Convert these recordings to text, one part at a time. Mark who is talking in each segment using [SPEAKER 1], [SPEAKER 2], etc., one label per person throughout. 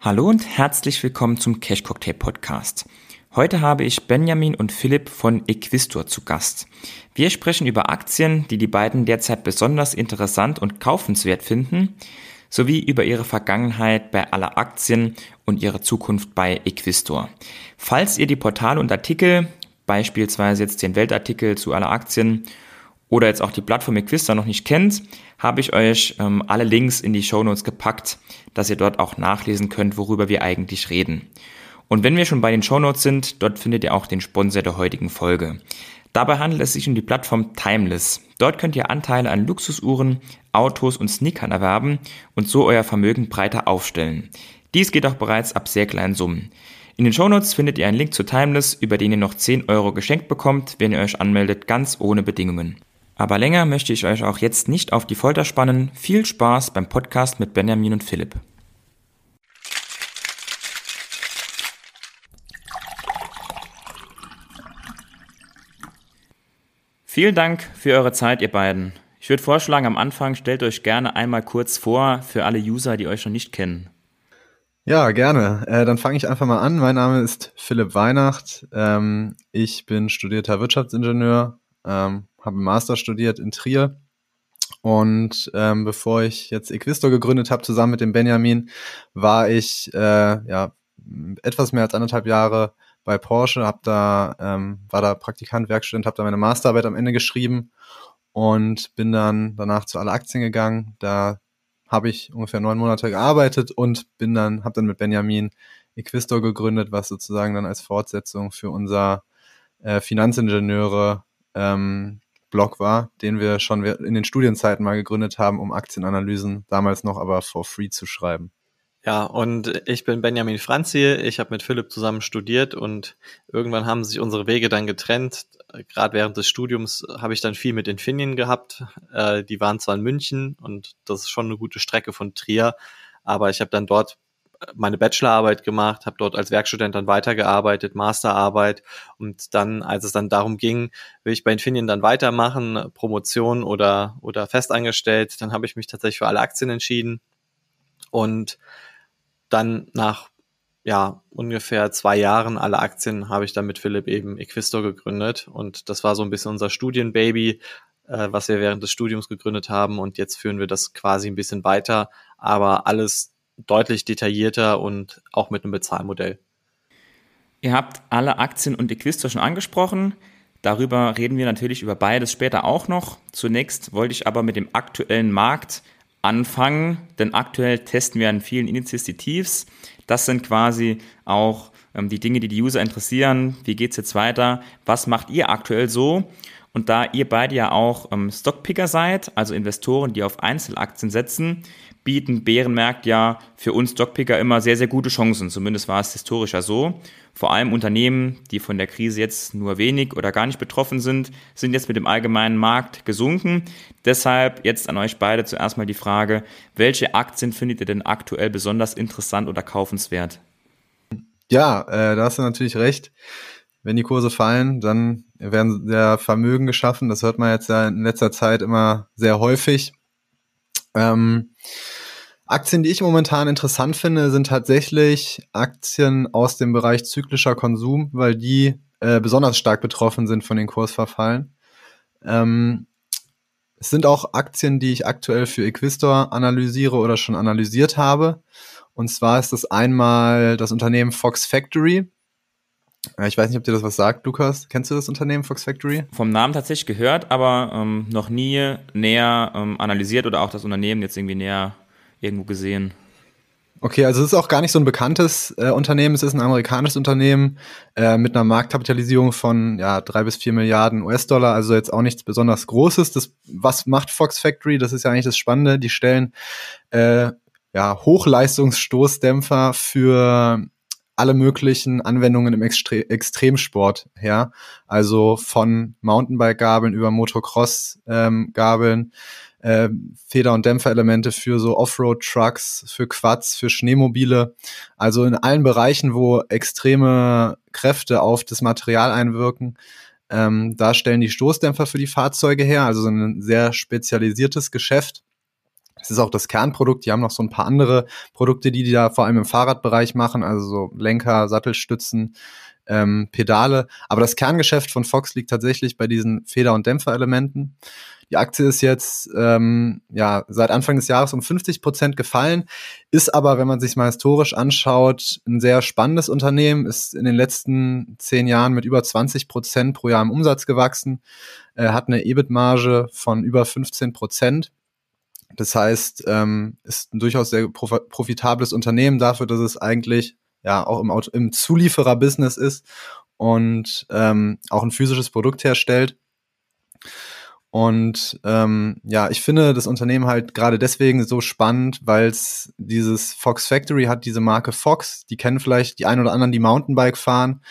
[SPEAKER 1] Hallo und herzlich willkommen zum Cash Cocktail Podcast. Heute habe ich Benjamin und Philipp von Equistor zu Gast. Wir sprechen über Aktien, die die beiden derzeit besonders interessant und kaufenswert finden, sowie über ihre Vergangenheit bei aller Aktien und ihre Zukunft bei Equistor. Falls ihr die Portale und Artikel, beispielsweise jetzt den Weltartikel zu aller Aktien oder jetzt auch die Plattform Equista noch nicht kennt, habe ich euch ähm, alle Links in die Show Notes gepackt, dass ihr dort auch nachlesen könnt, worüber wir eigentlich reden. Und wenn wir schon bei den Show Notes sind, dort findet ihr auch den Sponsor der heutigen Folge. Dabei handelt es sich um die Plattform Timeless. Dort könnt ihr Anteile an Luxusuhren, Autos und Sneakern erwerben und so euer Vermögen breiter aufstellen. Dies geht auch bereits ab sehr kleinen Summen. In den Shownotes findet ihr einen Link zu Timeless, über den ihr noch 10 Euro geschenkt bekommt, wenn ihr euch anmeldet, ganz ohne Bedingungen. Aber länger möchte ich euch auch jetzt nicht auf die Folter spannen. Viel Spaß beim Podcast mit Benjamin und Philipp. Vielen Dank für eure Zeit, ihr beiden. Ich würde vorschlagen, am Anfang stellt euch gerne einmal kurz vor für alle User, die euch noch nicht kennen.
[SPEAKER 2] Ja, gerne. Äh, dann fange ich einfach mal an. Mein Name ist Philipp Weihnacht. Ähm, ich bin studierter Wirtschaftsingenieur, ähm, habe Master studiert in Trier. Und ähm, bevor ich jetzt Equisto gegründet habe, zusammen mit dem Benjamin, war ich äh, ja etwas mehr als anderthalb Jahre bei Porsche, hab da, ähm, war da Praktikant, Werkstudent, habe da meine Masterarbeit am Ende geschrieben und bin dann danach zu alle Aktien gegangen. Da habe ich ungefähr neun Monate gearbeitet und bin dann, habe dann mit Benjamin Equistor gegründet, was sozusagen dann als Fortsetzung für unser äh, Finanzingenieure ähm, Blog war, den wir schon in den Studienzeiten mal gegründet haben, um Aktienanalysen damals noch aber for free zu schreiben.
[SPEAKER 3] Ja, und ich bin Benjamin Franzi. Ich habe mit Philipp zusammen studiert und irgendwann haben sich unsere Wege dann getrennt. Gerade während des Studiums habe ich dann viel mit Infineon gehabt. Äh, die waren zwar in München und das ist schon eine gute Strecke von Trier, aber ich habe dann dort meine Bachelorarbeit gemacht, habe dort als Werkstudent dann weitergearbeitet, Masterarbeit. Und dann, als es dann darum ging, will ich bei Infineon dann weitermachen, Promotion oder oder festangestellt, dann habe ich mich tatsächlich für alle Aktien entschieden. Und dann nach ja ungefähr zwei Jahren alle Aktien habe ich dann mit Philipp eben Equisto gegründet. Und das war so ein bisschen unser Studienbaby, äh, was wir während des Studiums gegründet haben. Und jetzt führen wir das quasi ein bisschen weiter, aber alles deutlich detaillierter und auch mit einem Bezahlmodell.
[SPEAKER 1] Ihr habt alle Aktien und Equisto schon angesprochen. Darüber reden wir natürlich über beides später auch noch. Zunächst wollte ich aber mit dem aktuellen Markt anfangen, denn aktuell testen wir an vielen Indizes die Tiefs. Das sind quasi auch ähm, die Dinge, die die User interessieren. Wie geht's jetzt weiter? Was macht ihr aktuell so? Und da ihr beide ja auch ähm, Stockpicker seid, also Investoren, die auf Einzelaktien setzen, bieten Bärenmärkte ja für uns Stockpicker immer sehr, sehr gute Chancen. Zumindest war es historisch ja so. Vor allem Unternehmen, die von der Krise jetzt nur wenig oder gar nicht betroffen sind, sind jetzt mit dem allgemeinen Markt gesunken. Deshalb jetzt an euch beide zuerst mal die Frage, welche Aktien findet ihr denn aktuell besonders interessant oder kaufenswert?
[SPEAKER 2] Ja, äh, da hast du natürlich recht. Wenn die Kurse fallen, dann werden sehr Vermögen geschaffen. Das hört man jetzt ja in letzter Zeit immer sehr häufig. Ähm, Aktien, die ich momentan interessant finde, sind tatsächlich Aktien aus dem Bereich zyklischer Konsum, weil die äh, besonders stark betroffen sind von den Kursverfallen. Ähm, es sind auch Aktien, die ich aktuell für Equistor analysiere oder schon analysiert habe. Und zwar ist das einmal das Unternehmen Fox Factory. Äh, ich weiß nicht, ob dir das was sagt, Lukas. Kennst du das Unternehmen Fox Factory?
[SPEAKER 1] Vom Namen tatsächlich gehört, aber ähm, noch nie näher ähm, analysiert oder auch das Unternehmen jetzt irgendwie näher irgendwo gesehen.
[SPEAKER 2] Okay, also es ist auch gar nicht so ein bekanntes äh, Unternehmen. Es ist ein amerikanisches Unternehmen äh, mit einer Marktkapitalisierung von ja drei bis vier Milliarden US-Dollar. Also jetzt auch nichts besonders Großes. Das was macht Fox Factory? Das ist ja eigentlich das Spannende. Die stellen äh, ja Hochleistungsstoßdämpfer für alle möglichen Anwendungen im Extre Extremsport her. Also von Mountainbike-Gabeln über Motocross-Gabeln. Ähm, äh, Feder- und Dämpferelemente für so Offroad-Trucks, für Quads, für Schneemobile. Also in allen Bereichen, wo extreme Kräfte auf das Material einwirken. Ähm, da stellen die Stoßdämpfer für die Fahrzeuge her, also so ein sehr spezialisiertes Geschäft. Es ist auch das Kernprodukt. Die haben noch so ein paar andere Produkte, die die da vor allem im Fahrradbereich machen, also so Lenker, Sattelstützen, ähm, Pedale. Aber das Kerngeschäft von Fox liegt tatsächlich bei diesen Feder- und Dämpferelementen. Die Aktie ist jetzt ähm, ja seit Anfang des Jahres um 50 Prozent gefallen, ist aber, wenn man sich mal historisch anschaut, ein sehr spannendes Unternehmen, ist in den letzten zehn Jahren mit über 20 Prozent pro Jahr im Umsatz gewachsen, äh, hat eine EBIT-Marge von über 15 Prozent. Das heißt, ähm, ist ein durchaus sehr profitables Unternehmen dafür, dass es eigentlich ja auch im, im Zulieferer-Business ist und ähm, auch ein physisches Produkt herstellt. Und ähm, ja, ich finde das Unternehmen halt gerade deswegen so spannend, weil es dieses Fox Factory hat, diese Marke Fox, die kennen vielleicht die ein oder anderen, die Mountainbike fahren.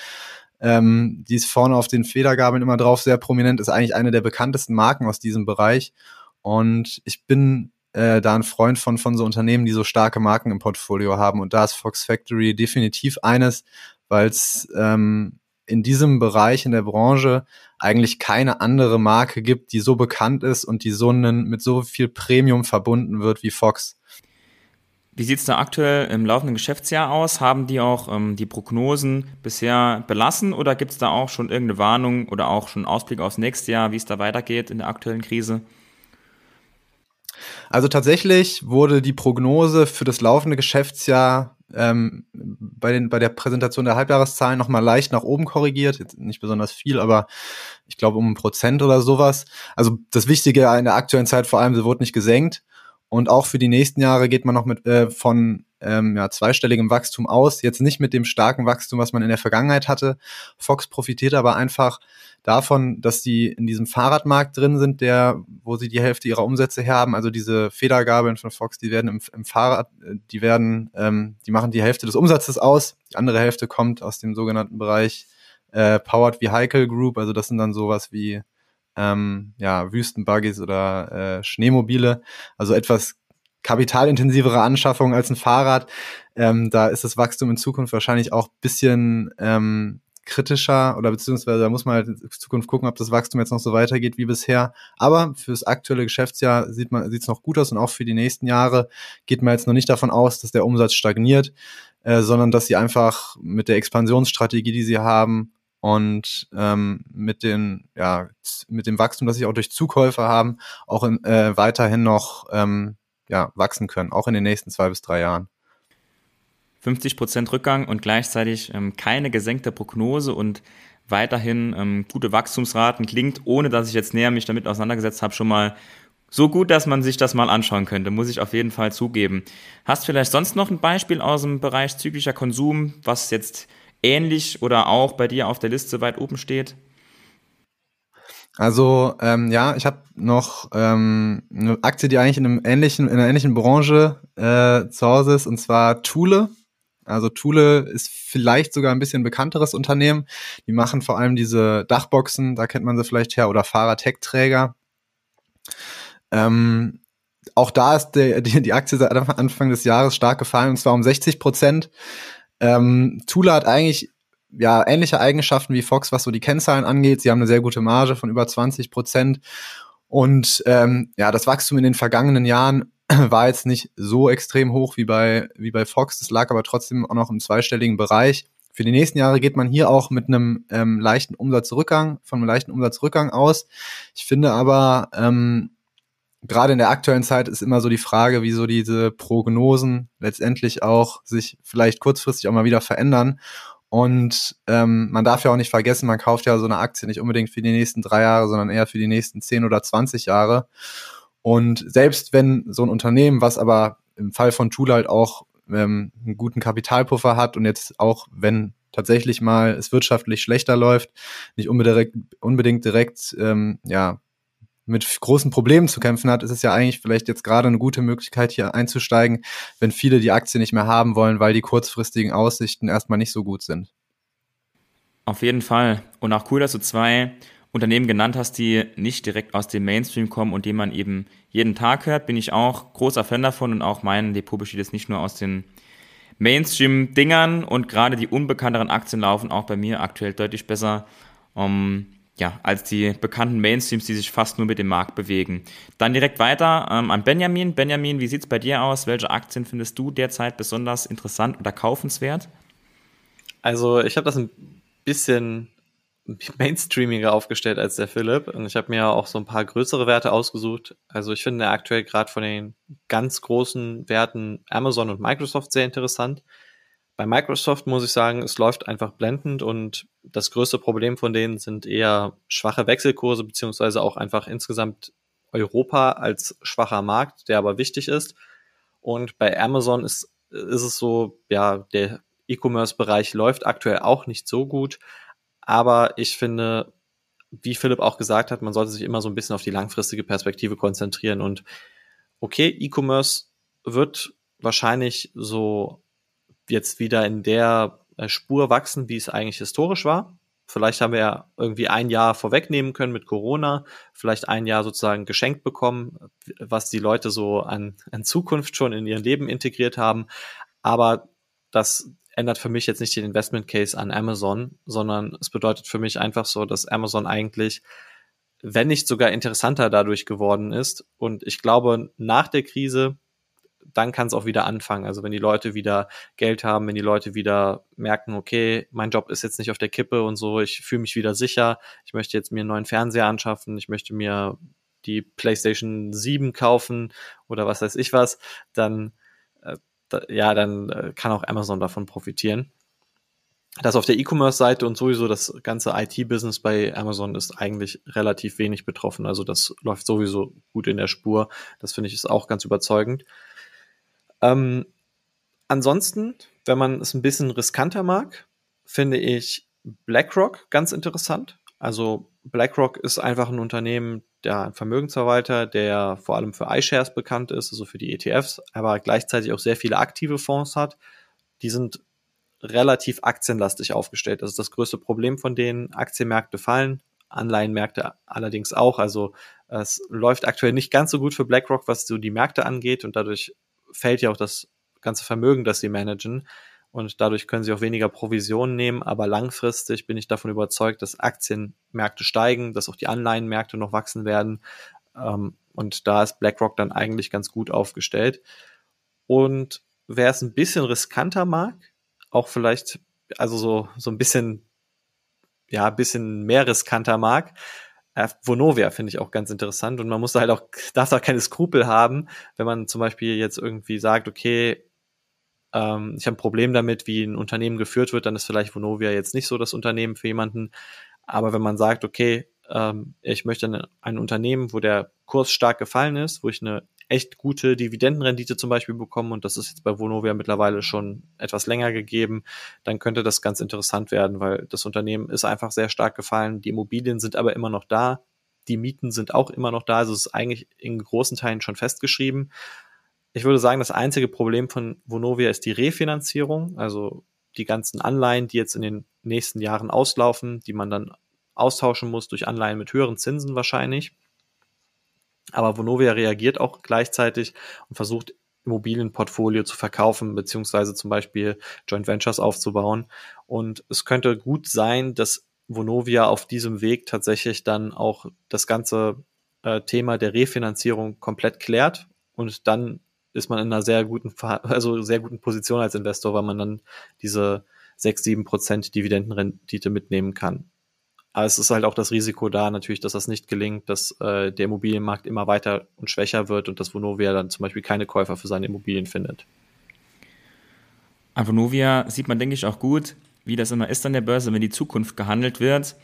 [SPEAKER 2] Ähm, die ist vorne auf den Federgabeln immer drauf, sehr prominent, ist eigentlich eine der bekanntesten Marken aus diesem Bereich. Und ich bin äh, da ein Freund von, von so Unternehmen, die so starke Marken im Portfolio haben. Und da ist Fox Factory definitiv eines, weil es ähm, in diesem Bereich, in der Branche, eigentlich keine andere Marke gibt, die so bekannt ist und die so einen, mit so viel Premium verbunden wird wie Fox.
[SPEAKER 1] Wie sieht es da aktuell im laufenden Geschäftsjahr aus? Haben die auch ähm, die Prognosen bisher belassen oder gibt es da auch schon irgendeine Warnung oder auch schon Ausblick aufs nächste Jahr, wie es da weitergeht in der aktuellen Krise?
[SPEAKER 2] Also tatsächlich wurde die Prognose für das laufende Geschäftsjahr ähm, bei, den, bei der Präsentation der Halbjahreszahlen nochmal leicht nach oben korrigiert. Jetzt nicht besonders viel, aber ich glaube um ein Prozent oder sowas. Also das Wichtige in der aktuellen Zeit vor allem, sie wurde nicht gesenkt. Und auch für die nächsten Jahre geht man noch mit äh, von ähm, ja, zweistelligem Wachstum aus. Jetzt nicht mit dem starken Wachstum, was man in der Vergangenheit hatte. Fox profitiert aber einfach davon, dass die in diesem Fahrradmarkt drin sind, der, wo sie die Hälfte ihrer Umsätze her haben. Also diese Federgabeln von Fox, die werden im, im Fahrrad, äh, die werden, ähm, die machen die Hälfte des Umsatzes aus. Die andere Hälfte kommt aus dem sogenannten Bereich äh, Powered Vehicle Group. Also das sind dann sowas wie ähm, ja, Wüstenbuggies oder äh, Schneemobile, also etwas kapitalintensivere Anschaffung als ein Fahrrad. Ähm, da ist das Wachstum in Zukunft wahrscheinlich auch bisschen ähm, kritischer oder beziehungsweise da muss man halt in Zukunft gucken, ob das Wachstum jetzt noch so weitergeht wie bisher. Aber fürs aktuelle Geschäftsjahr sieht man es noch gut aus und auch für die nächsten Jahre geht man jetzt noch nicht davon aus, dass der Umsatz stagniert, äh, sondern dass sie einfach mit der Expansionsstrategie, die sie haben, und ähm, mit den ja mit dem Wachstum, das sie auch durch Zukäufe haben, auch in, äh, weiterhin noch ähm, ja wachsen können, auch in den nächsten zwei bis drei Jahren.
[SPEAKER 1] 50 Prozent Rückgang und gleichzeitig ähm, keine gesenkte Prognose und weiterhin ähm, gute Wachstumsraten klingt, ohne dass ich jetzt näher mich damit auseinandergesetzt habe, schon mal so gut, dass man sich das mal anschauen könnte, muss ich auf jeden Fall zugeben. Hast vielleicht sonst noch ein Beispiel aus dem Bereich zyklischer Konsum, was jetzt ähnlich oder auch bei dir auf der Liste weit oben steht?
[SPEAKER 2] Also ähm, ja, ich habe noch ähm, eine Aktie, die eigentlich in einem ähnlichen, in einer ähnlichen Branche äh, zu Hause ist, und zwar Thule. Also Thule ist vielleicht sogar ein bisschen bekannteres Unternehmen. Die machen vor allem diese Dachboxen, da kennt man sie vielleicht her, oder Fahrradheckträger. Ähm, auch da ist der, die, die Aktie seit Anfang des Jahres stark gefallen, und zwar um 60 Prozent. Ähm, Tula hat eigentlich ja ähnliche Eigenschaften wie Fox, was so die Kennzahlen angeht. Sie haben eine sehr gute Marge von über 20 Prozent. Und ähm, ja, das Wachstum in den vergangenen Jahren war jetzt nicht so extrem hoch wie bei, wie bei Fox. Das lag aber trotzdem auch noch im zweistelligen Bereich. Für die nächsten Jahre geht man hier auch mit einem ähm, leichten Umsatzrückgang, von einem leichten Umsatzrückgang aus. Ich finde aber, ähm, gerade in der aktuellen Zeit ist immer so die Frage, wieso diese Prognosen letztendlich auch sich vielleicht kurzfristig auch mal wieder verändern. Und ähm, man darf ja auch nicht vergessen, man kauft ja so eine Aktie nicht unbedingt für die nächsten drei Jahre, sondern eher für die nächsten zehn oder zwanzig Jahre. Und selbst wenn so ein Unternehmen, was aber im Fall von Tool halt auch ähm, einen guten Kapitalpuffer hat und jetzt auch, wenn tatsächlich mal es wirtschaftlich schlechter läuft, nicht unbedingt, unbedingt direkt ähm, ja, mit großen Problemen zu kämpfen hat, ist es ja eigentlich vielleicht jetzt gerade eine gute Möglichkeit, hier einzusteigen, wenn viele die Aktie nicht mehr haben wollen, weil die kurzfristigen Aussichten erstmal nicht so gut sind.
[SPEAKER 1] Auf jeden Fall. Und auch cool, dass du zwei Unternehmen genannt hast, die nicht direkt aus dem Mainstream kommen und die man eben jeden Tag hört, bin ich auch großer Fan davon und auch mein Depot besteht jetzt nicht nur aus den Mainstream-Dingern und gerade die unbekannteren Aktien laufen auch bei mir aktuell deutlich besser. Um, ja, als die bekannten Mainstreams, die sich fast nur mit dem Markt bewegen. Dann direkt weiter ähm, an Benjamin. Benjamin, wie sieht's bei dir aus? Welche Aktien findest du derzeit besonders interessant oder kaufenswert?
[SPEAKER 3] Also ich habe das ein bisschen mainstreamiger aufgestellt als der Philipp und ich habe mir auch so ein paar größere Werte ausgesucht. Also ich finde aktuell gerade von den ganz großen Werten Amazon und Microsoft sehr interessant. Bei Microsoft muss ich sagen, es läuft einfach blendend und das größte Problem von denen sind eher schwache Wechselkurse, beziehungsweise auch einfach insgesamt Europa als schwacher Markt, der aber wichtig ist. Und bei Amazon ist, ist es so, ja, der E-Commerce-Bereich läuft aktuell auch nicht so gut. Aber ich finde, wie Philipp auch gesagt hat, man sollte sich immer so ein bisschen auf die langfristige Perspektive konzentrieren. Und okay, E-Commerce wird wahrscheinlich so jetzt wieder in der äh, Spur wachsen, wie es eigentlich historisch war. Vielleicht haben wir ja irgendwie ein Jahr vorwegnehmen können mit Corona, vielleicht ein Jahr sozusagen geschenkt bekommen, was die Leute so an, an Zukunft schon in ihr Leben integriert haben. Aber das ändert für mich jetzt nicht den Investment Case an Amazon, sondern es bedeutet für mich einfach so, dass Amazon eigentlich, wenn nicht sogar interessanter dadurch geworden ist. Und ich glaube, nach der Krise dann kann es auch wieder anfangen. Also wenn die Leute wieder Geld haben, wenn die Leute wieder merken, okay, mein Job ist jetzt nicht auf der Kippe und so, ich fühle mich wieder sicher, ich möchte jetzt mir einen neuen Fernseher anschaffen, ich möchte mir die PlayStation 7 kaufen oder was weiß ich was, dann äh, da, ja, dann äh, kann auch Amazon davon profitieren. Das auf der E-Commerce-Seite und sowieso das ganze IT-Business bei Amazon ist eigentlich relativ wenig betroffen. Also das läuft sowieso gut in der Spur. Das finde ich ist auch ganz überzeugend. Ähm, ansonsten, wenn man es ein bisschen riskanter mag, finde ich BlackRock ganz interessant. Also BlackRock ist einfach ein Unternehmen, der ein Vermögensverwalter, der vor allem für iShares bekannt ist, also für die ETFs, aber gleichzeitig auch sehr viele aktive Fonds hat. Die sind relativ aktienlastig aufgestellt. Das ist das größte Problem von denen. Aktienmärkte fallen, Anleihenmärkte allerdings auch. Also es läuft aktuell nicht ganz so gut für BlackRock, was so die Märkte angeht und dadurch fällt ja auch das ganze Vermögen, das sie managen. Und dadurch können sie auch weniger Provisionen nehmen. Aber langfristig bin ich davon überzeugt, dass Aktienmärkte steigen, dass auch die Anleihenmärkte noch wachsen werden. Ähm, und da ist BlackRock dann eigentlich ganz gut aufgestellt. Und wer es ein bisschen riskanter mag, auch vielleicht, also so, so ein bisschen, ja, ein bisschen mehr riskanter mag, Vonovia finde ich auch ganz interessant und man muss da halt auch, darf da keine Skrupel haben, wenn man zum Beispiel jetzt irgendwie sagt, okay, ähm, ich habe ein Problem damit, wie ein Unternehmen geführt wird, dann ist vielleicht Vonovia jetzt nicht so das Unternehmen für jemanden. Aber wenn man sagt, okay, ähm, ich möchte ein, ein Unternehmen, wo der Kurs stark gefallen ist, wo ich eine echt gute Dividendenrendite zum Beispiel bekommen und das ist jetzt bei Vonovia mittlerweile schon etwas länger gegeben, dann könnte das ganz interessant werden, weil das Unternehmen ist einfach sehr stark gefallen. Die Immobilien sind aber immer noch da. Die Mieten sind auch immer noch da. Also es ist eigentlich in großen Teilen schon festgeschrieben. Ich würde sagen, das einzige Problem von Vonovia ist die Refinanzierung, also die ganzen Anleihen, die jetzt in den nächsten Jahren auslaufen, die man dann austauschen muss durch Anleihen mit höheren Zinsen wahrscheinlich. Aber Vonovia reagiert auch gleichzeitig und versucht Immobilienportfolio zu verkaufen, beziehungsweise zum Beispiel Joint Ventures aufzubauen. Und es könnte gut sein, dass Vonovia auf diesem Weg tatsächlich dann auch das ganze äh, Thema der Refinanzierung komplett klärt und dann ist man in einer sehr guten, also sehr guten Position als Investor, weil man dann diese sechs sieben Prozent Dividendenrendite mitnehmen kann. Aber es ist halt auch das Risiko da natürlich, dass das nicht gelingt, dass äh, der Immobilienmarkt immer weiter und schwächer wird und dass Vonovia dann zum Beispiel keine Käufer für seine Immobilien findet.
[SPEAKER 1] An Vonovia sieht man, denke ich, auch gut, wie das immer ist an der Börse, wenn die Zukunft gehandelt wird.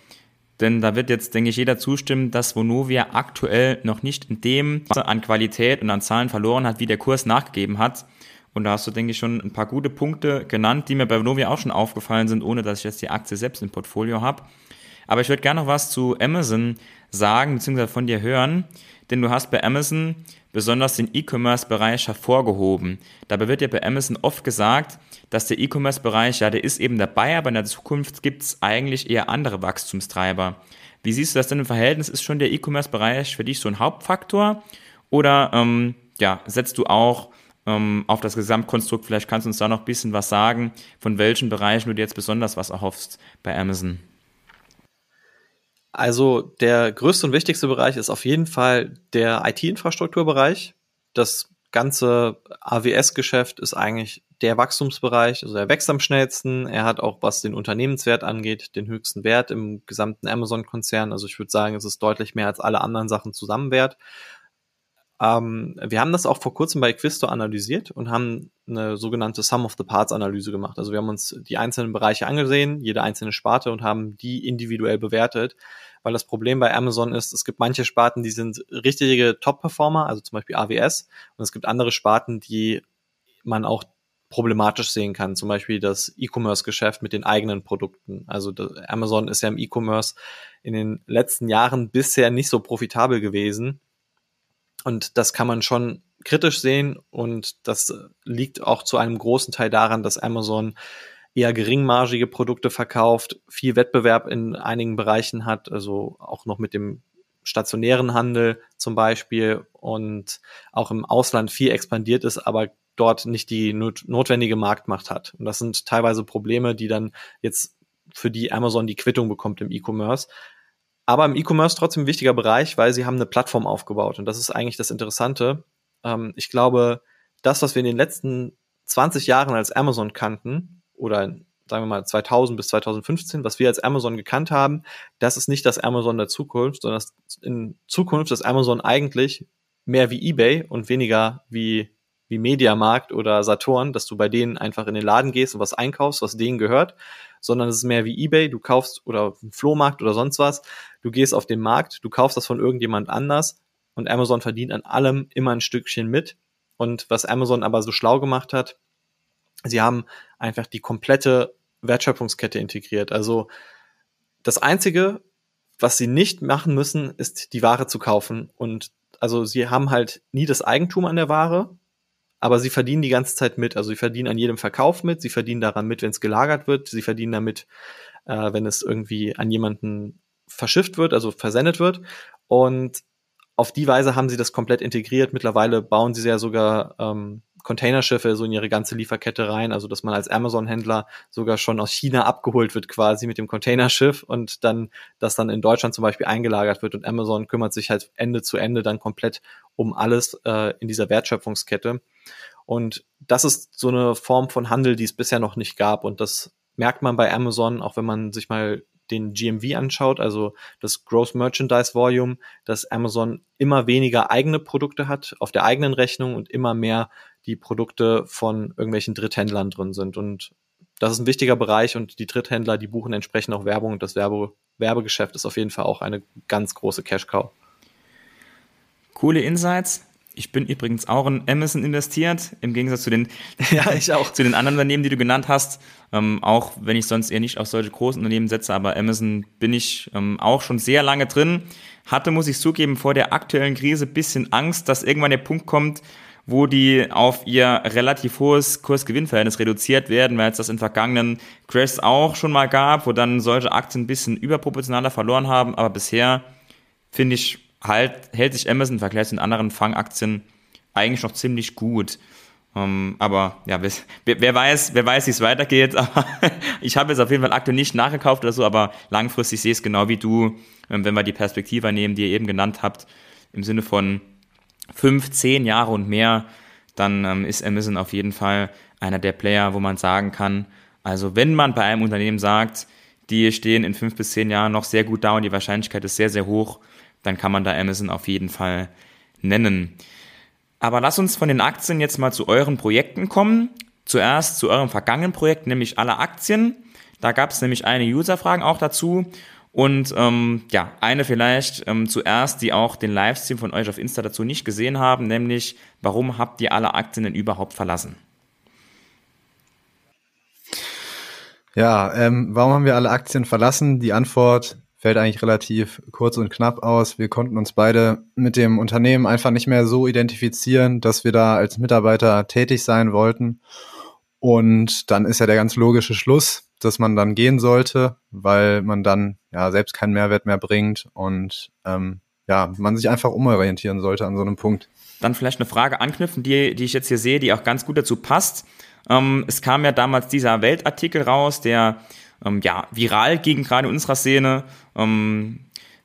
[SPEAKER 1] Denn da wird jetzt, denke ich, jeder zustimmen, dass Vonovia aktuell noch nicht in dem an Qualität und an Zahlen verloren hat, wie der Kurs nachgegeben hat. Und da hast du, denke ich, schon ein paar gute Punkte genannt, die mir bei Vonovia auch schon aufgefallen sind, ohne dass ich jetzt die Aktie selbst im Portfolio habe. Aber ich würde gerne noch was zu Amazon sagen, beziehungsweise von dir hören, denn du hast bei Amazon besonders den E-Commerce-Bereich hervorgehoben. Dabei wird ja bei Amazon oft gesagt, dass der E-Commerce-Bereich, ja, der ist eben dabei, aber in der Zukunft gibt es eigentlich eher andere Wachstumstreiber. Wie siehst du das denn im Verhältnis? Ist schon der E-Commerce-Bereich für dich so ein Hauptfaktor? Oder ähm, ja, setzt du auch ähm, auf das Gesamtkonstrukt, vielleicht kannst du uns da noch ein bisschen was sagen, von welchen Bereichen du dir jetzt besonders was erhoffst bei Amazon?
[SPEAKER 3] Also der größte und wichtigste Bereich ist auf jeden Fall der IT-Infrastrukturbereich. Das ganze AWS-Geschäft ist eigentlich der Wachstumsbereich, also er wächst am schnellsten. Er hat auch, was den Unternehmenswert angeht, den höchsten Wert im gesamten Amazon-Konzern. Also ich würde sagen, es ist deutlich mehr als alle anderen Sachen zusammen wert. Ähm, wir haben das auch vor kurzem bei Quisto analysiert und haben eine sogenannte Sum of the Parts Analyse gemacht. Also wir haben uns die einzelnen Bereiche angesehen, jede einzelne Sparte und haben die individuell bewertet, weil das Problem bei Amazon ist, es gibt manche Sparten, die sind richtige Top-Performer, also zum Beispiel AWS, und es gibt andere Sparten, die man auch problematisch sehen kann. Zum Beispiel das E-Commerce-Geschäft mit den eigenen Produkten. Also Amazon ist ja im E-Commerce in den letzten Jahren bisher nicht so profitabel gewesen. Und das kann man schon kritisch sehen und das liegt auch zu einem großen Teil daran, dass Amazon eher geringmargige Produkte verkauft, viel Wettbewerb in einigen Bereichen hat, also auch noch mit dem stationären Handel zum Beispiel und auch im Ausland viel expandiert ist, aber dort nicht die not notwendige Marktmacht hat. Und das sind teilweise Probleme, die dann jetzt für die Amazon die Quittung bekommt im E-Commerce. Aber im E-Commerce trotzdem ein wichtiger Bereich, weil sie haben eine Plattform aufgebaut. Und das ist eigentlich das Interessante. Ähm, ich glaube, das, was wir in den letzten 20 Jahren als Amazon kannten, oder sagen wir mal 2000 bis 2015, was wir als Amazon gekannt haben, das ist nicht das Amazon der Zukunft, sondern in Zukunft ist Amazon eigentlich mehr wie eBay und weniger wie wie Mediamarkt oder Saturn, dass du bei denen einfach in den Laden gehst und was einkaufst, was denen gehört, sondern es ist mehr wie eBay, du kaufst oder Flohmarkt oder sonst was, du gehst auf den Markt, du kaufst das von irgendjemand anders und Amazon verdient an allem immer ein Stückchen mit. Und was Amazon aber so schlau gemacht hat, sie haben einfach die komplette Wertschöpfungskette integriert. Also das einzige, was sie nicht machen müssen, ist die Ware zu kaufen und also sie haben halt nie das Eigentum an der Ware, aber sie verdienen die ganze Zeit mit. Also sie verdienen an jedem Verkauf mit, sie verdienen daran mit, wenn es gelagert wird, sie verdienen damit, äh, wenn es irgendwie an jemanden verschifft wird, also versendet wird. Und auf die Weise haben sie das komplett integriert. Mittlerweile bauen sie ja sogar ähm, Containerschiffe so in ihre ganze Lieferkette rein, also dass man als Amazon-Händler sogar schon aus China abgeholt wird quasi mit dem Containerschiff und dann das dann in Deutschland zum Beispiel eingelagert wird und Amazon kümmert sich halt Ende zu Ende dann komplett um alles äh, in dieser Wertschöpfungskette. Und das ist so eine Form von Handel, die es bisher noch nicht gab. Und das merkt man bei Amazon, auch wenn man sich mal den GMV anschaut, also das Gross Merchandise Volume, dass Amazon immer weniger eigene Produkte hat auf der eigenen Rechnung und immer mehr die Produkte von irgendwelchen Dritthändlern drin sind. Und das ist ein wichtiger Bereich und die Dritthändler, die buchen entsprechend auch Werbung und das Werbe Werbegeschäft ist auf jeden Fall auch eine ganz große Cash Cow.
[SPEAKER 1] Coole Insights. Ich bin übrigens auch in Amazon investiert, im Gegensatz zu den,
[SPEAKER 3] ja, ich auch.
[SPEAKER 1] zu den anderen Unternehmen, die du genannt hast. Ähm, auch wenn ich sonst eher nicht auf solche großen Unternehmen setze, aber Amazon bin ich ähm, auch schon sehr lange drin. Hatte, muss ich zugeben, vor der aktuellen Krise bisschen Angst, dass irgendwann der Punkt kommt, wo die auf ihr relativ hohes Kursgewinnverhältnis reduziert werden, weil es das in vergangenen Crashs auch schon mal gab, wo dann solche Aktien ein bisschen überproportionaler verloren haben. Aber bisher finde ich halt, hält sich Amazon im Vergleich zu den anderen Fangaktien eigentlich noch ziemlich gut. Um, ähm, aber ja, wer, wer, weiß, wer weiß, wie es weitergeht. Aber ich habe jetzt auf jeden Fall aktuell nicht nachgekauft oder so, aber langfristig sehe ich es genau wie du, ähm, wenn wir die Perspektive nehmen, die ihr eben genannt habt, im Sinne von fünf, zehn Jahre und mehr, dann ähm, ist Amazon auf jeden Fall einer der Player, wo man sagen kann, also wenn man bei einem Unternehmen sagt, die stehen in fünf bis zehn Jahren noch sehr gut da und die Wahrscheinlichkeit ist sehr, sehr hoch, dann kann man da Amazon auf jeden Fall nennen. Aber lass uns von den Aktien jetzt mal zu euren Projekten kommen. Zuerst zu eurem vergangenen Projekt, nämlich alle Aktien. Da gab es nämlich eine User-Fragen auch dazu. Und ähm, ja, eine vielleicht ähm, zuerst, die auch den Livestream von euch auf Insta dazu nicht gesehen haben, nämlich warum habt ihr alle Aktien denn überhaupt verlassen?
[SPEAKER 2] Ja, ähm, warum haben wir alle Aktien verlassen? Die Antwort fällt eigentlich relativ kurz und knapp aus. Wir konnten uns beide mit dem Unternehmen einfach nicht mehr so identifizieren, dass wir da als Mitarbeiter tätig sein wollten. Und dann ist ja der ganz logische Schluss, dass man dann gehen sollte, weil man dann ja selbst keinen Mehrwert mehr bringt und ähm, ja, man sich einfach umorientieren sollte an so einem Punkt.
[SPEAKER 1] Dann vielleicht eine Frage anknüpfen, die, die ich jetzt hier sehe, die auch ganz gut dazu passt. Ähm, es kam ja damals dieser Weltartikel raus, der ähm, ja, viral ging, gerade in unserer Szene. Ähm,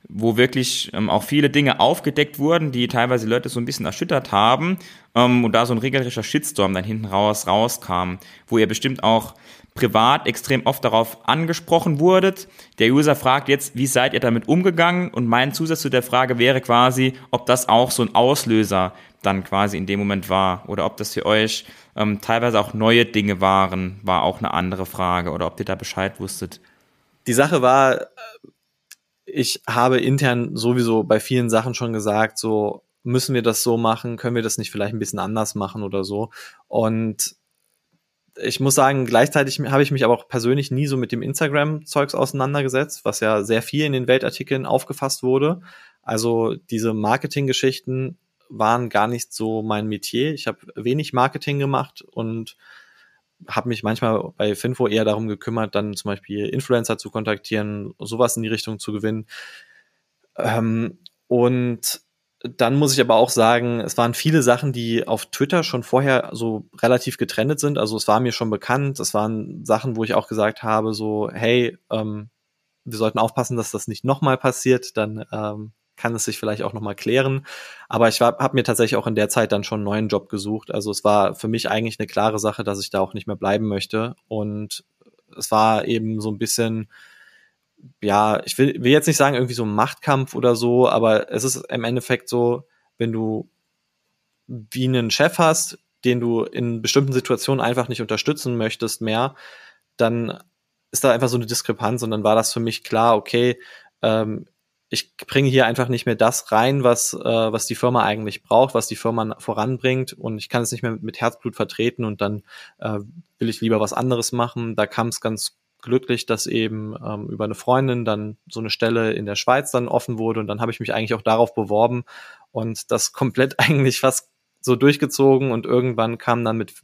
[SPEAKER 1] wo wirklich ähm, auch viele Dinge aufgedeckt wurden, die teilweise Leute so ein bisschen erschüttert haben ähm, und da so ein regelrechter Shitstorm dann hinten raus rauskam, wo ihr bestimmt auch privat extrem oft darauf angesprochen wurdet. Der User fragt jetzt, wie seid ihr damit umgegangen? Und mein Zusatz zu der Frage wäre quasi, ob das auch so ein Auslöser dann quasi in dem Moment war oder ob das für euch ähm, teilweise auch neue Dinge waren, war auch eine andere Frage oder ob ihr da Bescheid wusstet.
[SPEAKER 3] Die Sache war, ich habe intern sowieso bei vielen Sachen schon gesagt, so müssen wir das so machen, können wir das nicht vielleicht ein bisschen anders machen oder so. Und ich muss sagen, gleichzeitig habe ich mich aber auch persönlich nie so mit dem Instagram-Zeugs auseinandergesetzt, was ja sehr viel in den Weltartikeln aufgefasst wurde. Also diese Marketing-Geschichten waren gar nicht so mein Metier. Ich habe wenig Marketing gemacht und habe mich manchmal bei Finfo eher darum gekümmert, dann zum Beispiel Influencer zu kontaktieren, sowas in die Richtung zu gewinnen. Ähm, und dann muss ich aber auch sagen, es waren viele Sachen, die auf Twitter schon vorher so relativ getrennt sind. Also es war mir schon bekannt. Es waren Sachen, wo ich auch gesagt habe, so, hey, ähm, wir sollten aufpassen, dass das nicht nochmal passiert. Dann ähm, kann es sich vielleicht auch nochmal klären. Aber ich habe mir tatsächlich auch in der Zeit dann schon einen neuen Job gesucht. Also es war für mich eigentlich eine klare Sache, dass ich da auch nicht mehr bleiben möchte. Und es war eben so ein bisschen, ja, ich will, will jetzt nicht sagen irgendwie so ein Machtkampf oder so, aber es ist im Endeffekt so, wenn du wie einen Chef hast, den du in bestimmten Situationen einfach nicht unterstützen möchtest mehr, dann ist da einfach so eine Diskrepanz und dann war das für mich klar, okay, ähm, ich bringe hier einfach nicht mehr das rein, was, äh, was die Firma eigentlich braucht, was die Firma voranbringt. Und ich kann es nicht mehr mit, Herzblut vertreten und dann äh, will ich lieber was anderes machen. Da kam es ganz glücklich, dass eben ähm, über eine Freundin dann so eine Stelle in der Schweiz dann offen wurde. Und dann habe ich mich eigentlich auch darauf beworben und das komplett eigentlich fast so durchgezogen. Und irgendwann kam dann mit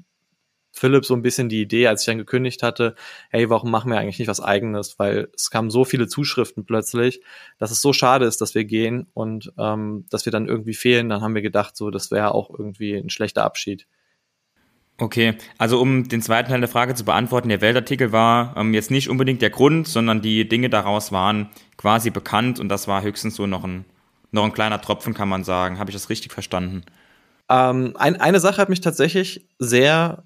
[SPEAKER 3] Philipp so ein bisschen die Idee, als ich dann gekündigt hatte, hey, warum machen wir eigentlich nicht was eigenes? Weil es kamen so viele Zuschriften plötzlich, dass es so schade ist, dass wir gehen und ähm, dass wir dann irgendwie fehlen. Dann haben wir gedacht, so, das wäre auch irgendwie ein schlechter Abschied.
[SPEAKER 1] Okay, also um den zweiten Teil der Frage zu beantworten, der Weltartikel war ähm, jetzt nicht unbedingt der Grund, sondern die Dinge daraus waren quasi bekannt und das war höchstens so noch ein, noch ein kleiner Tropfen, kann man sagen. Habe ich das richtig verstanden?
[SPEAKER 3] Ähm, ein, eine Sache hat mich tatsächlich sehr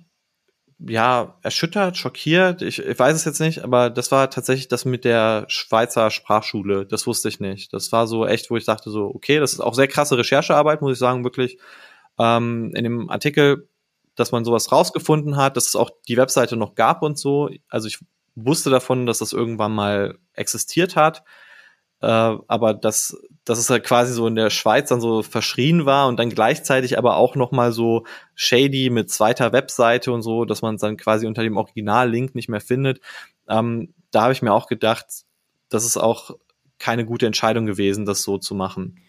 [SPEAKER 3] ja, erschüttert, schockiert. Ich, ich weiß es jetzt nicht, aber das war tatsächlich das mit der Schweizer Sprachschule. Das wusste ich nicht. Das war so echt, wo ich dachte so, okay, das ist auch sehr krasse Recherchearbeit, muss ich sagen, wirklich. Ähm, in dem Artikel dass man sowas rausgefunden hat, dass es auch die Webseite noch gab und so. Also ich wusste davon, dass das irgendwann mal existiert hat. Äh, aber dass, dass es halt quasi so in der Schweiz dann so verschrien war und dann gleichzeitig aber auch noch mal so shady mit zweiter Webseite und so, dass man es dann quasi unter dem Original-Link nicht mehr findet. Ähm, da habe ich mir auch gedacht, das ist auch keine gute Entscheidung gewesen, das so zu machen.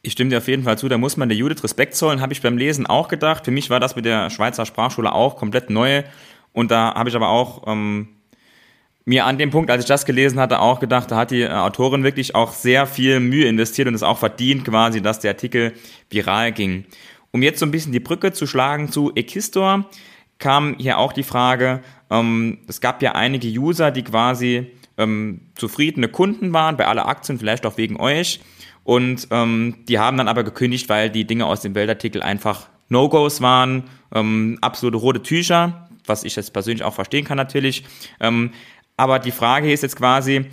[SPEAKER 1] Ich stimme dir auf jeden Fall zu, da muss man der Judith Respekt zollen, habe ich beim Lesen auch gedacht. Für mich war das mit der Schweizer Sprachschule auch komplett neu. Und da habe ich aber auch ähm, mir an dem Punkt, als ich das gelesen hatte, auch gedacht, da hat die äh, Autorin wirklich auch sehr viel Mühe investiert und es auch verdient quasi, dass der Artikel viral ging. Um jetzt so ein bisschen die Brücke zu schlagen zu Ekistor, kam hier auch die Frage, ähm, es gab ja einige User, die quasi ähm, zufriedene Kunden waren bei aller Aktien, vielleicht auch wegen euch und ähm, die haben dann aber gekündigt, weil die Dinge aus dem Weltartikel einfach No-Gos waren, ähm, absolute rote Tücher, was ich jetzt persönlich auch verstehen kann natürlich. Aber die Frage ist jetzt quasi,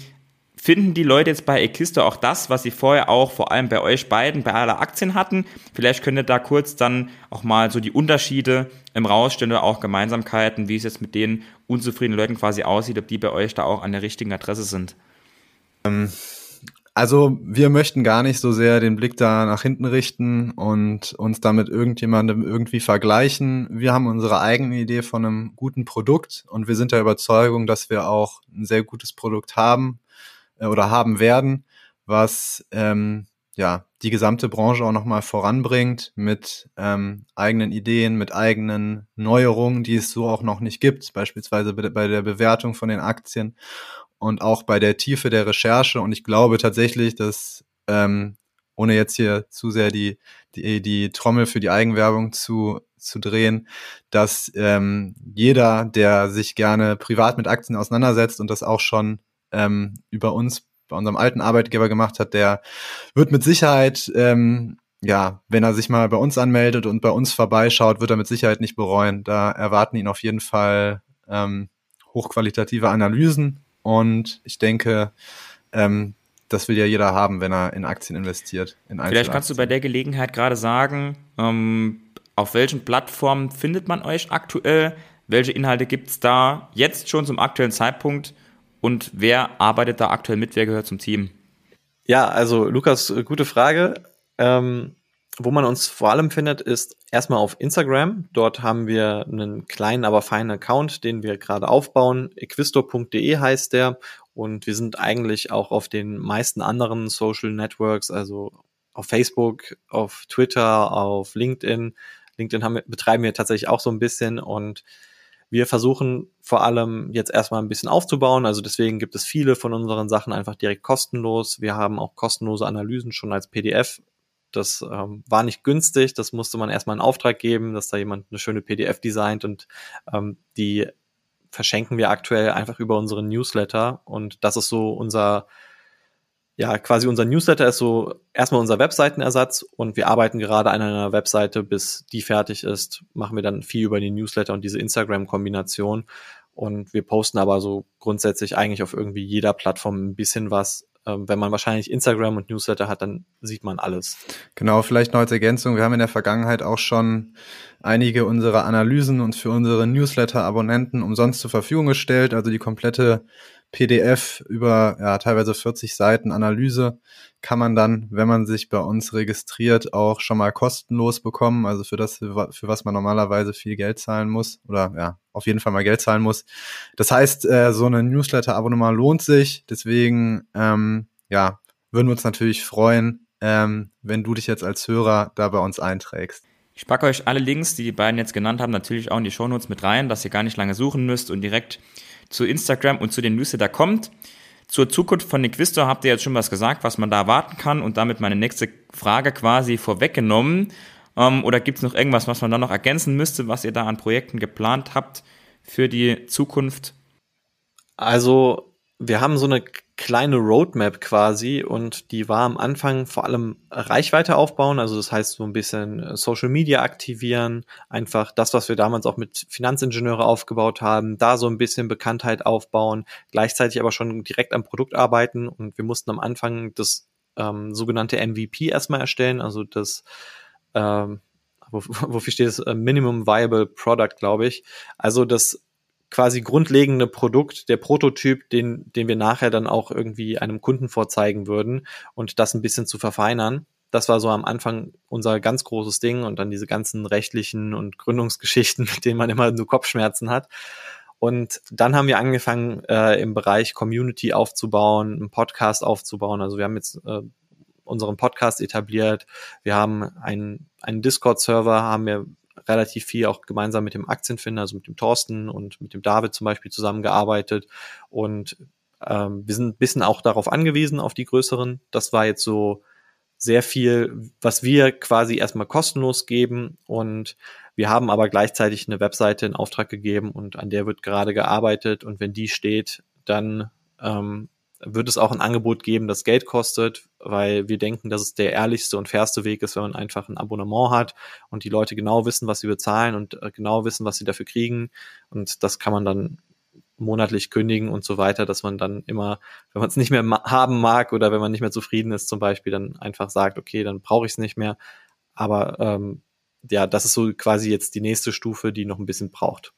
[SPEAKER 1] finden die Leute jetzt bei Ekisto auch das, was sie vorher auch vor allem bei euch beiden, bei aller Aktien hatten? Vielleicht könnt ihr da kurz dann auch mal so die Unterschiede im rausstellen oder auch Gemeinsamkeiten, wie es jetzt mit den unzufriedenen Leuten quasi aussieht, ob die bei euch da auch an der richtigen Adresse sind.
[SPEAKER 2] Ähm, also wir möchten gar nicht so sehr den Blick da nach hinten richten und uns damit irgendjemandem irgendwie vergleichen. Wir haben unsere eigene Idee von einem guten Produkt und wir sind der Überzeugung, dass wir auch ein sehr gutes Produkt haben äh, oder haben werden, was ähm, ja die gesamte Branche auch nochmal voranbringt mit ähm, eigenen Ideen, mit eigenen Neuerungen, die es so auch noch nicht gibt, beispielsweise bei der Bewertung von den Aktien und auch bei der Tiefe der Recherche. Und ich glaube tatsächlich, dass, ähm, ohne jetzt hier zu sehr die, die, die Trommel für die Eigenwerbung zu, zu drehen, dass ähm, jeder, der sich gerne privat mit Aktien auseinandersetzt und das auch schon ähm, über uns bei unserem alten Arbeitgeber gemacht hat, der wird mit Sicherheit, ähm, ja, wenn er sich mal bei uns anmeldet und bei uns vorbeischaut, wird er mit Sicherheit nicht bereuen. Da erwarten ihn auf jeden Fall ähm, hochqualitative Analysen und ich denke, ähm, das will ja jeder haben, wenn er in Aktien investiert. In
[SPEAKER 1] Vielleicht kannst du bei der Gelegenheit gerade sagen, ähm, auf welchen Plattformen findet man euch aktuell? Welche Inhalte gibt es da jetzt schon zum aktuellen Zeitpunkt? Und wer arbeitet da aktuell mit? Wer gehört zum Team?
[SPEAKER 3] Ja, also Lukas, gute Frage. Ähm, wo man uns vor allem findet, ist erstmal auf Instagram. Dort haben wir einen kleinen, aber feinen Account, den wir gerade aufbauen. equisto.de heißt der. Und wir sind eigentlich auch auf den meisten anderen Social Networks, also auf Facebook, auf Twitter, auf LinkedIn. LinkedIn haben betreiben wir tatsächlich auch so ein bisschen und wir versuchen vor allem jetzt erstmal ein bisschen aufzubauen. Also deswegen gibt es viele von unseren Sachen einfach direkt kostenlos. Wir haben auch kostenlose Analysen schon als PDF das ähm, war nicht günstig, das musste man erstmal in Auftrag geben, dass da jemand eine schöne PDF designt und ähm, die verschenken wir aktuell einfach über unseren Newsletter. Und das ist so unser ja, quasi unser Newsletter ist so erstmal unser Webseitenersatz. Und wir arbeiten gerade an einer Webseite, bis die fertig ist, machen wir dann viel über den Newsletter und diese Instagram-Kombination. Und wir posten aber so grundsätzlich eigentlich auf irgendwie jeder Plattform ein bisschen was, wenn man wahrscheinlich Instagram und Newsletter hat, dann sieht man alles.
[SPEAKER 2] Genau, vielleicht noch als Ergänzung. Wir haben in der Vergangenheit auch schon einige unserer Analysen und für unsere Newsletter-Abonnenten umsonst zur Verfügung gestellt. Also die komplette PDF über ja, teilweise 40 Seiten Analyse kann man dann, wenn man sich bei uns registriert, auch schon mal kostenlos bekommen. Also für das, für was man normalerweise viel Geld zahlen muss oder ja, auf jeden Fall mal Geld zahlen muss. Das heißt, äh, so ein Newsletter-Abonnement lohnt sich. Deswegen, ähm, ja, würden wir uns natürlich freuen, ähm, wenn du dich jetzt als Hörer da bei uns einträgst.
[SPEAKER 1] Ich packe euch alle Links, die die beiden jetzt genannt haben, natürlich auch in die Shownotes mit rein, dass ihr gar nicht lange suchen müsst und direkt zu Instagram und zu den Newsletter kommt. Zur Zukunft von Nequisto habt ihr jetzt schon was gesagt, was man da erwarten kann und damit meine nächste Frage quasi vorweggenommen. Ähm, oder gibt es noch irgendwas, was man da noch ergänzen müsste, was ihr da an Projekten geplant habt für die Zukunft?
[SPEAKER 3] Also wir haben so eine kleine Roadmap quasi und die war am Anfang vor allem Reichweite aufbauen, also das heißt so ein bisschen äh, Social Media aktivieren, einfach das, was wir damals auch mit Finanzingenieure aufgebaut haben, da so ein bisschen Bekanntheit aufbauen, gleichzeitig aber schon direkt am Produkt arbeiten und wir mussten am Anfang das ähm, sogenannte MVP erstmal erstellen, also das ähm, wofür steht es? Äh, Minimum Viable Product, glaube ich. Also das quasi grundlegende Produkt, der Prototyp, den, den wir nachher dann auch irgendwie einem Kunden vorzeigen würden und das ein bisschen zu verfeinern. Das war so am Anfang unser ganz großes Ding und dann diese ganzen rechtlichen und Gründungsgeschichten, mit denen man immer nur Kopfschmerzen hat. Und dann haben wir angefangen, äh, im Bereich Community aufzubauen, einen Podcast aufzubauen. Also wir haben jetzt äh, unseren Podcast etabliert. Wir haben einen, einen Discord-Server, haben wir relativ viel auch gemeinsam mit dem Aktienfinder, also mit dem Thorsten und mit dem David zum Beispiel zusammengearbeitet. Und ähm, wir sind ein bisschen auch darauf angewiesen, auf die größeren. Das war jetzt so sehr viel, was wir quasi erstmal kostenlos geben. Und wir haben aber gleichzeitig eine Webseite in Auftrag gegeben und an der wird gerade gearbeitet. Und wenn die steht, dann ähm, wird es auch ein Angebot geben, das Geld kostet, weil wir denken, dass es der ehrlichste und fairste Weg ist, wenn man einfach ein Abonnement hat und die Leute genau wissen, was sie bezahlen und äh, genau wissen, was sie dafür kriegen. Und das kann man dann monatlich kündigen und so weiter, dass man dann immer, wenn man es nicht mehr haben mag oder wenn man nicht mehr zufrieden ist zum Beispiel, dann einfach sagt, okay, dann brauche ich es nicht mehr. Aber ähm, ja, das ist so quasi jetzt die nächste Stufe, die noch ein bisschen braucht.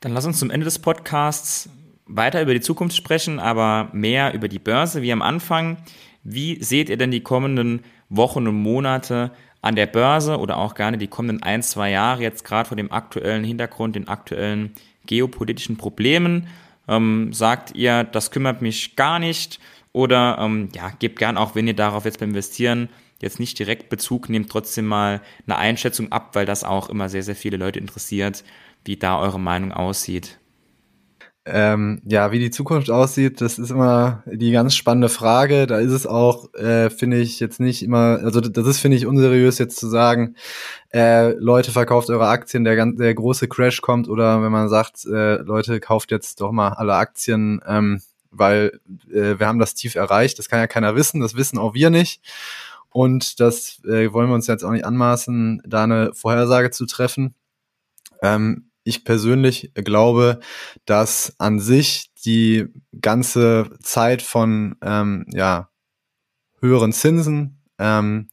[SPEAKER 1] Dann lass uns zum Ende des Podcasts weiter über die Zukunft sprechen, aber mehr über die Börse wie am Anfang. Wie seht ihr denn die kommenden Wochen und Monate an der Börse oder auch gerne die kommenden ein, zwei Jahre jetzt gerade vor dem aktuellen Hintergrund, den aktuellen geopolitischen Problemen? Ähm, sagt ihr, das kümmert mich gar nicht oder ähm, ja, gebt gern auch, wenn ihr darauf jetzt beim Investieren jetzt nicht direkt Bezug nehmt, trotzdem mal eine Einschätzung ab, weil das auch immer sehr, sehr viele Leute interessiert, wie da eure Meinung aussieht.
[SPEAKER 2] Ähm, ja, wie die Zukunft aussieht, das ist immer die ganz spannende Frage. Da ist es auch, äh, finde ich, jetzt nicht immer, also das ist, finde ich, unseriös jetzt zu sagen, äh, Leute, verkauft eure Aktien, der, ganz, der große Crash kommt oder wenn man sagt, äh, Leute, kauft jetzt doch mal alle Aktien, ähm, weil äh, wir haben das Tief erreicht. Das kann ja keiner wissen, das wissen auch wir nicht. Und das äh, wollen wir uns jetzt auch nicht anmaßen, da eine Vorhersage zu treffen. Ähm, ich persönlich glaube, dass an sich die ganze Zeit von ähm, ja, höheren Zinsen, ähm,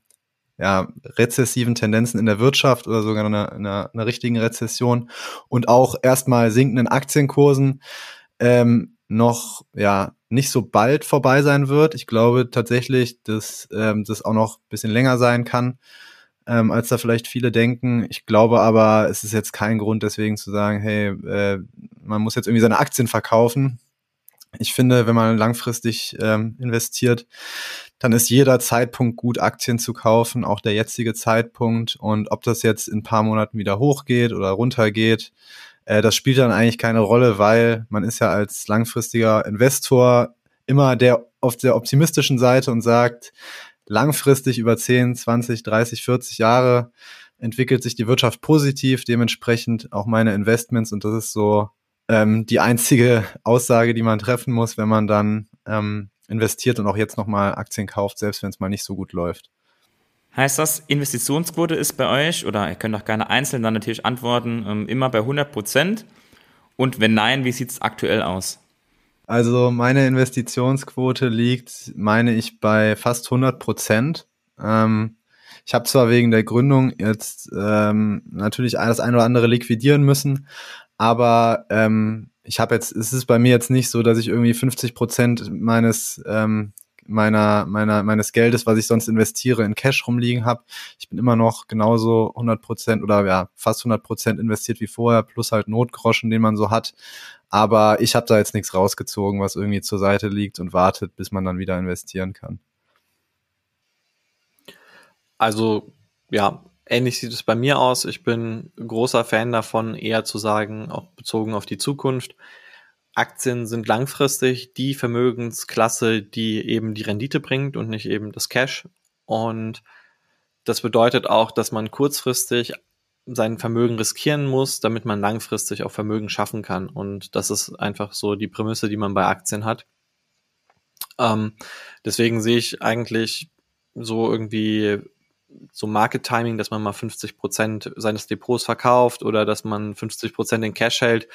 [SPEAKER 2] ja, rezessiven Tendenzen in der Wirtschaft oder sogar einer, einer, einer richtigen Rezession und auch erstmal sinkenden Aktienkursen ähm, noch ja nicht so bald vorbei sein wird. Ich glaube tatsächlich, dass ähm, das auch noch bisschen länger sein kann, ähm, als da vielleicht viele denken. Ich glaube aber, es ist jetzt kein Grund deswegen zu sagen, hey, äh, man muss jetzt irgendwie seine Aktien verkaufen. Ich finde, wenn man langfristig ähm, investiert, dann ist jeder Zeitpunkt gut, Aktien zu kaufen, auch der jetzige Zeitpunkt. Und ob das jetzt in ein paar Monaten wieder hochgeht oder runtergeht, äh, das spielt dann eigentlich keine Rolle, weil man ist ja als langfristiger Investor immer der auf der optimistischen Seite und sagt, langfristig über 10, 20, 30, 40 Jahre entwickelt sich die Wirtschaft positiv, dementsprechend auch meine Investments und das ist so ähm, die einzige Aussage, die man treffen muss, wenn man dann ähm, investiert und auch jetzt nochmal Aktien kauft, selbst wenn es mal nicht so gut läuft.
[SPEAKER 1] Heißt das, Investitionsquote ist bei euch, oder ihr könnt auch gerne einzeln dann natürlich antworten, ähm, immer bei 100 Prozent? Und wenn nein, wie sieht es aktuell aus?
[SPEAKER 2] Also meine Investitionsquote liegt, meine ich, bei fast 100 Prozent. Ähm, ich habe zwar wegen der Gründung jetzt ähm, natürlich das eine oder andere liquidieren müssen, aber ähm, ich habe jetzt, es ist bei mir jetzt nicht so, dass ich irgendwie 50 Prozent meines ähm, meiner, meiner, meines Geldes, was ich sonst investiere, in Cash rumliegen habe. Ich bin immer noch genauso 100 Prozent oder ja, fast 100 Prozent investiert wie vorher, plus halt Notgroschen, den man so hat. Aber ich habe da jetzt nichts rausgezogen, was irgendwie zur Seite liegt und wartet, bis man dann wieder investieren kann.
[SPEAKER 3] Also, ja, ähnlich sieht es bei mir aus. Ich bin großer Fan davon, eher zu sagen, auch bezogen auf die Zukunft, Aktien sind langfristig die Vermögensklasse, die eben die Rendite bringt und nicht eben das Cash. Und das bedeutet auch, dass man kurzfristig sein Vermögen riskieren muss, damit man langfristig auch Vermögen schaffen kann. Und das ist einfach so die Prämisse, die man bei Aktien hat. Ähm, deswegen sehe ich eigentlich so irgendwie so Market Timing, dass man mal 50 Prozent seines Depots verkauft oder dass man 50 Prozent in Cash hält,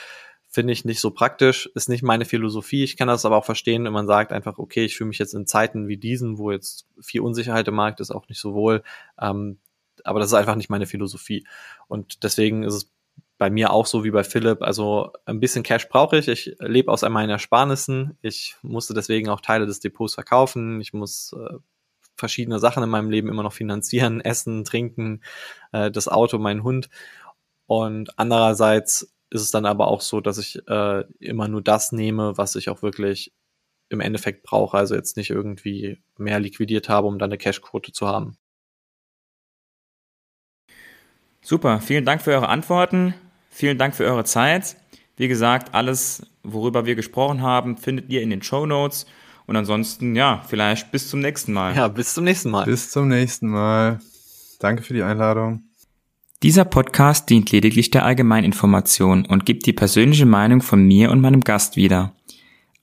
[SPEAKER 3] finde ich nicht so praktisch, ist nicht meine Philosophie. Ich kann das aber auch verstehen, wenn man sagt einfach, okay, ich fühle mich jetzt in Zeiten wie diesen, wo jetzt viel Unsicherheit im Markt ist, auch nicht so wohl. Ähm, aber das ist einfach nicht meine Philosophie. Und deswegen ist es bei mir auch so wie bei Philipp. Also ein bisschen Cash brauche ich. Ich lebe aus meinen Ersparnissen. Ich musste deswegen auch Teile des Depots verkaufen. Ich muss äh, verschiedene Sachen in meinem Leben immer noch finanzieren, essen, trinken, äh, das Auto, meinen Hund. Und andererseits ist es dann aber auch so, dass ich äh, immer nur das nehme, was ich auch wirklich im Endeffekt brauche. Also jetzt nicht irgendwie mehr liquidiert habe, um dann eine Cashquote zu haben.
[SPEAKER 1] Super, vielen Dank für eure Antworten. Vielen Dank für eure Zeit. Wie gesagt, alles, worüber wir gesprochen haben, findet ihr in den Show Notes. Und ansonsten, ja, vielleicht bis zum nächsten Mal.
[SPEAKER 3] Ja, bis zum nächsten Mal.
[SPEAKER 2] Bis zum nächsten Mal. Danke für die Einladung.
[SPEAKER 1] Dieser Podcast dient lediglich der Allgemeininformation und gibt die persönliche Meinung von mir und meinem Gast wieder.